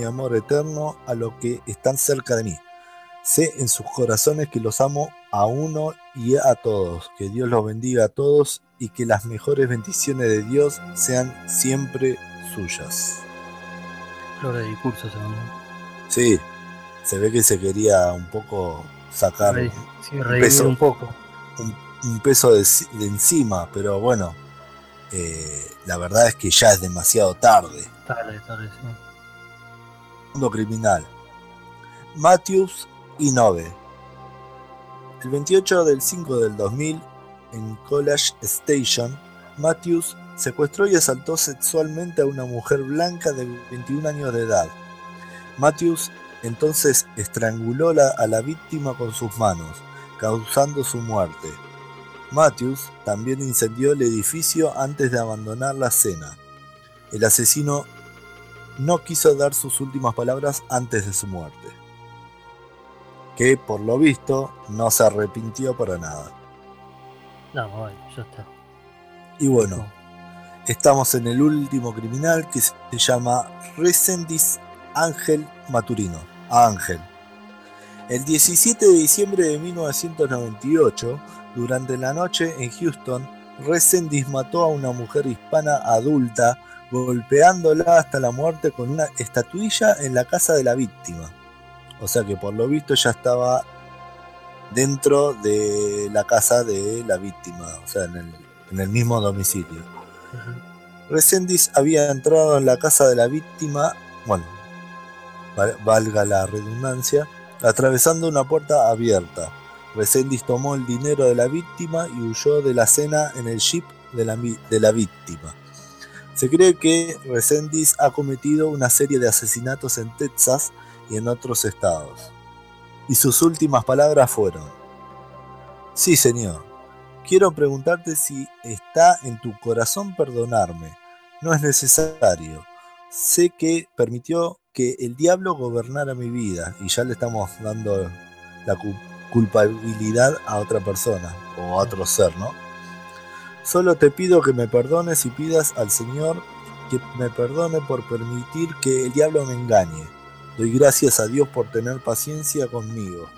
amor eterno a los que están cerca de mí. Sé en sus corazones que los amo a uno y a todos. Que Dios los bendiga a todos y que las mejores bendiciones de Dios sean siempre suyas. Flor de discurso se Sí, se ve que se quería un poco sacar Re- sí, un, peso, un poco. un- un peso de, de encima, pero bueno, eh, la verdad es que ya es demasiado tarde. Tarde, tarde, sí. Mundo criminal. Matthews y Nove. El 28 del 5 del 2000, en College Station, Matthews secuestró y asaltó sexualmente a una mujer blanca de 21 años de edad. Matthews entonces estranguló a la víctima con sus manos, causando su muerte. Matthews también incendió el edificio antes de abandonar la escena. El asesino no quiso dar sus últimas palabras antes de su muerte. Que por lo visto no se arrepintió para nada. No, bueno, ya está. Y bueno, estamos en el último criminal que se llama Resendiz Ángel Maturino. Ángel. El 17 de diciembre de 1998, durante la noche en Houston, Resendiz mató a una mujer hispana adulta, golpeándola hasta la muerte con una estatuilla en la casa de la víctima. O sea que por lo visto ya estaba dentro de la casa de la víctima, o sea, en el, en el mismo domicilio. Resendiz había entrado en la casa de la víctima, bueno, val- valga la redundancia, atravesando una puerta abierta. Resendiz tomó el dinero de la víctima y huyó de la cena en el jeep de la, de la víctima. Se cree que Resendiz ha cometido una serie de asesinatos en Texas y en otros estados. Y sus últimas palabras fueron, Sí, señor, quiero preguntarte si está en tu corazón perdonarme. No es necesario. Sé que permitió que el diablo gobernara mi vida y ya le estamos dando la cu- culpabilidad a otra persona o a otro ser, ¿no? Solo te pido que me perdones y pidas al Señor que me perdone por permitir que el diablo me engañe. Doy gracias a Dios por tener paciencia conmigo.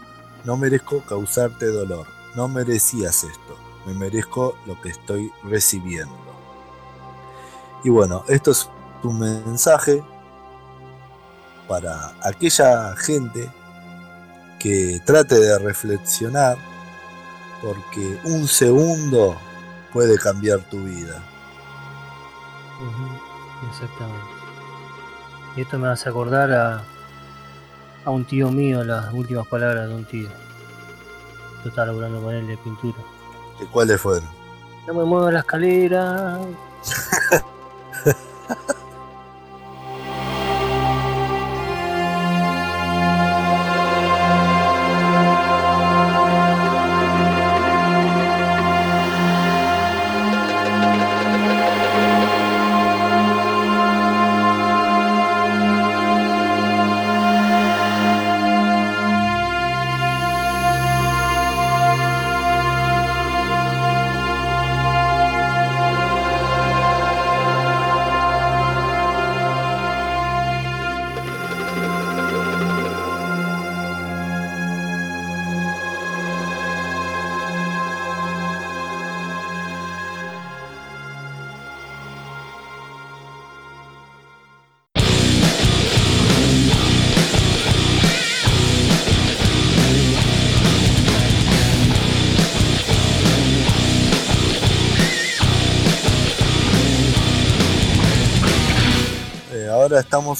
No merezco causarte dolor. No merecías esto. Me merezco lo que estoy recibiendo. Y bueno, esto es tu mensaje para aquella gente que trate de reflexionar porque un segundo puede cambiar tu vida. Exactamente. Y esto me hace acordar a, a un tío mío, las últimas palabras de un tío. Yo estaba laburando con él de pintura. ¿Y cuáles fueron? No me muevo la escalera. <laughs>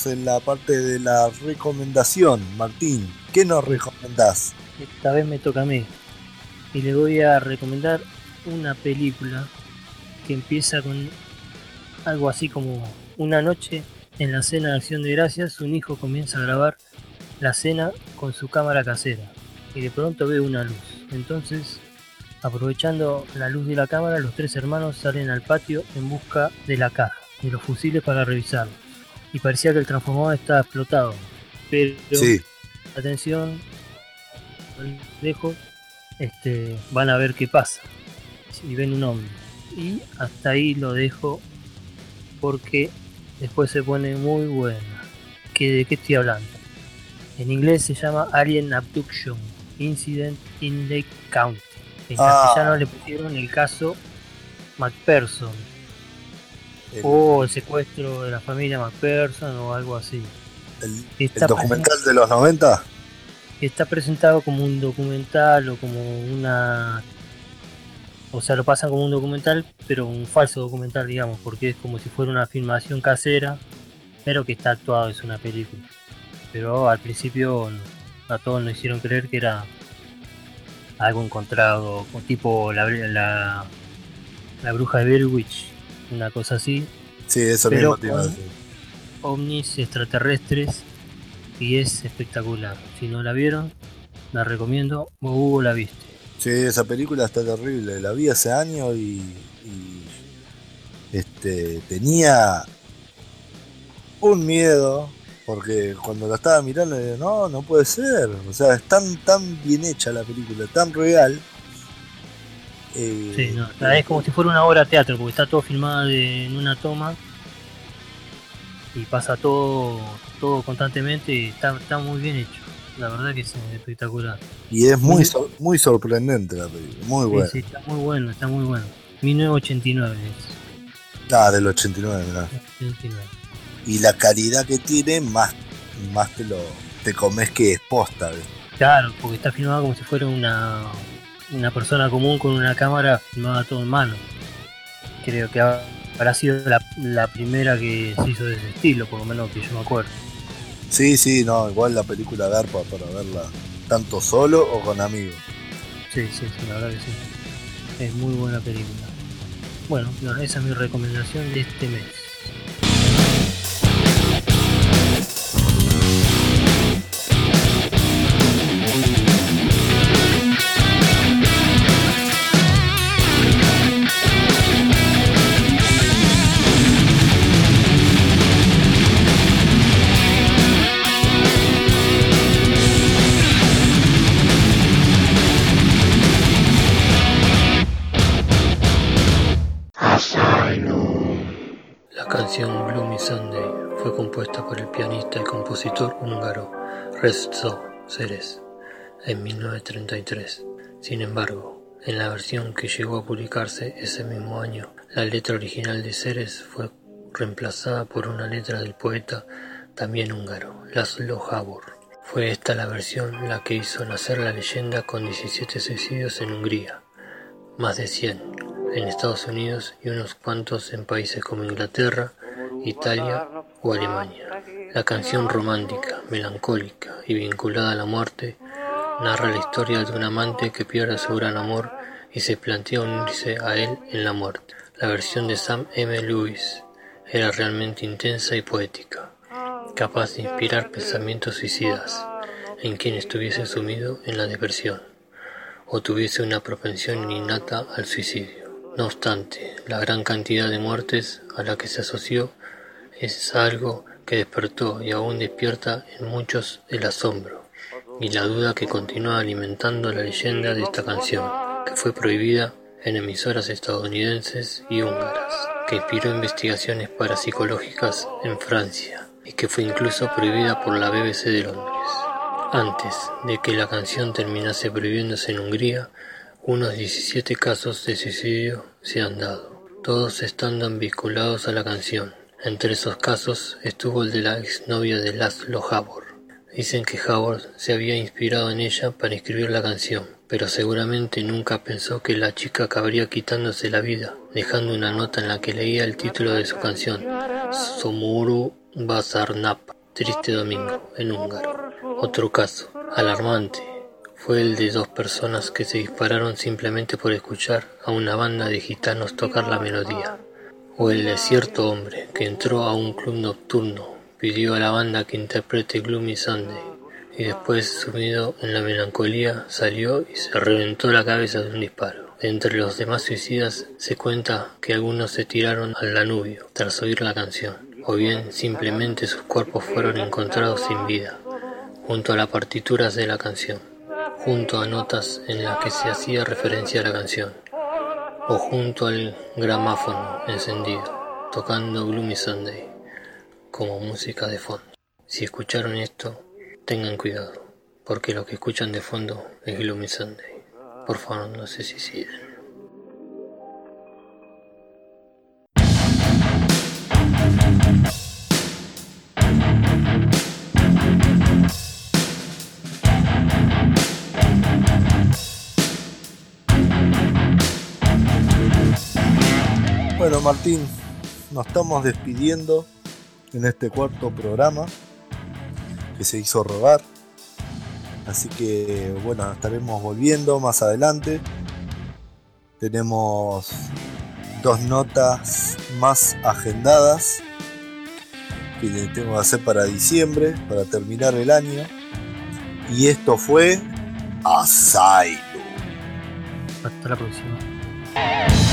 en la parte de la recomendación. Martín, ¿qué nos recomendás? Esta vez me toca a mí. Y le voy a recomendar una película que empieza con algo así como una noche en la cena de acción de gracias, un hijo comienza a grabar la cena con su cámara casera y de pronto ve una luz. Entonces, aprovechando la luz de la cámara, los tres hermanos salen al patio en busca de la caja, de los fusiles para revisarlos. Y parecía que el transformador estaba explotado. Pero Sí, atención, lejos, este, van a ver qué pasa. Y ven un hombre. Y hasta ahí lo dejo porque después se pone muy buena. ¿Qué, ¿De qué estoy hablando? En inglés se llama Alien Abduction Incident in Lake County. En Ah. castellano le pusieron el caso McPherson el, o el secuestro de la familia McPherson o algo así. el- documental de los 90. está presentado como un documental o como una o sea lo pasan como un documental pero un falso documental digamos porque es como si fuera una filmación casera pero que está actuado es una película pero al principio a todos nos hicieron creer que era algo encontrado tipo la, la, la bruja de Blair Witch una cosa así Sí, eso Pero mismo con- ovnis extraterrestres y es espectacular. Si no la vieron, la recomiendo. Vos Hugo la viste. Sí, esa película está terrible. La vi hace años y, y, este tenía un miedo porque cuando la estaba mirando no, no puede ser. O sea, es tan tan bien hecha la película, tan real. Eh, Sí, no, es como si fuera una obra de teatro, porque está todo filmada de- en una toma y pasa todo todo constantemente y está, está muy bien hecho. La verdad que es espectacular. Y es muy Muy- sor- muy sorprendente la película, muy Sí, buena. sí, está muy bueno, está muy bueno. 1989 es. Ah, del 89, mirá. 89. Y la calidad que tiene, más, más te lo te comes que es posta. Claro, porque está filmado como si fuera una, una persona común con una cámara filmada todo en mano. Creo que habrá sido la, la primera que se hizo de ese estilo, por lo menos que yo me acuerdo. Sí, sí, no, igual la película Garpa para verla tanto solo o con amigos. Sí, sí, sí, la verdad que sí. Es muy buena película. Bueno, no, esa es mi recomendación de este mes. Resto Ceres en 1933. Sin embargo, en la versión que llegó a publicarse ese mismo año, la letra original de Ceres fue reemplazada por una letra del poeta también húngaro, Laszlo Habor. Fue esta la versión la que hizo nacer la leyenda con 17 suicidios en Hungría, más de 100 en Estados Unidos y unos cuantos en países como Inglaterra, Italia o Alemania. La canción romántica, melancólica y vinculada a la muerte narra la historia de un amante que pierde su gran amor y se plantea unirse a él en la muerte. La versión de Sam M. Lewis era realmente intensa y poética capaz de inspirar pensamientos suicidas en quien estuviese sumido en la depresión o tuviese una propensión innata al suicidio. No obstante, la gran cantidad de muertes a la que se asoció es algo que despertó y aún despierta en muchos el asombro y la duda que continúa alimentando la leyenda de esta canción, que fue prohibida en emisoras estadounidenses y húngaras, que inspiró investigaciones parapsicológicas en Francia, y que fue incluso prohibida por la BBC de Londres. Antes de que la canción terminase prohibiéndose en Hungría, unos 17 casos de suicidio se han dado, todos estando vinculados a la canción. Entre esos casos estuvo el de la exnovia de Laszlo Havor. Dicen que Havor se había inspirado en ella para escribir la canción, pero seguramente nunca pensó que la chica acabaría quitándose la vida, dejando una nota en la que leía el título de su canción, Somuru Basarnap, Triste Domingo, en húngaro. Otro caso, alarmante, fue el de dos personas que se dispararon simplemente por escuchar a una banda de gitanos tocar la melodía. O el de cierto hombre que entró a un club nocturno, pidió a la banda que interprete Gloomy Sunday y después, sumido en la melancolía, salió y se reventó la cabeza de un disparo. Entre los demás suicidas se cuenta que algunos se tiraron al Danubio tras oír la canción o bien simplemente sus cuerpos fueron encontrados sin vida, junto a las partituras de la canción, junto a notas en las que se hacía referencia a la canción, o junto al gramáfono encendido, tocando Gloomy Sunday como música de fondo. Si escucharon esto, tengan cuidado, porque lo que escuchan de fondo es Gloomy Sunday. Por favor, no se suiciden. Bueno, Martín, nos estamos despidiendo en este cuarto programa que se hizo rogar. Así que, bueno, estaremos volviendo más adelante. Tenemos dos notas más agendadas que tengo que hacer para diciembre, para terminar el año. Y esto fue Asylum. Hasta la próxima.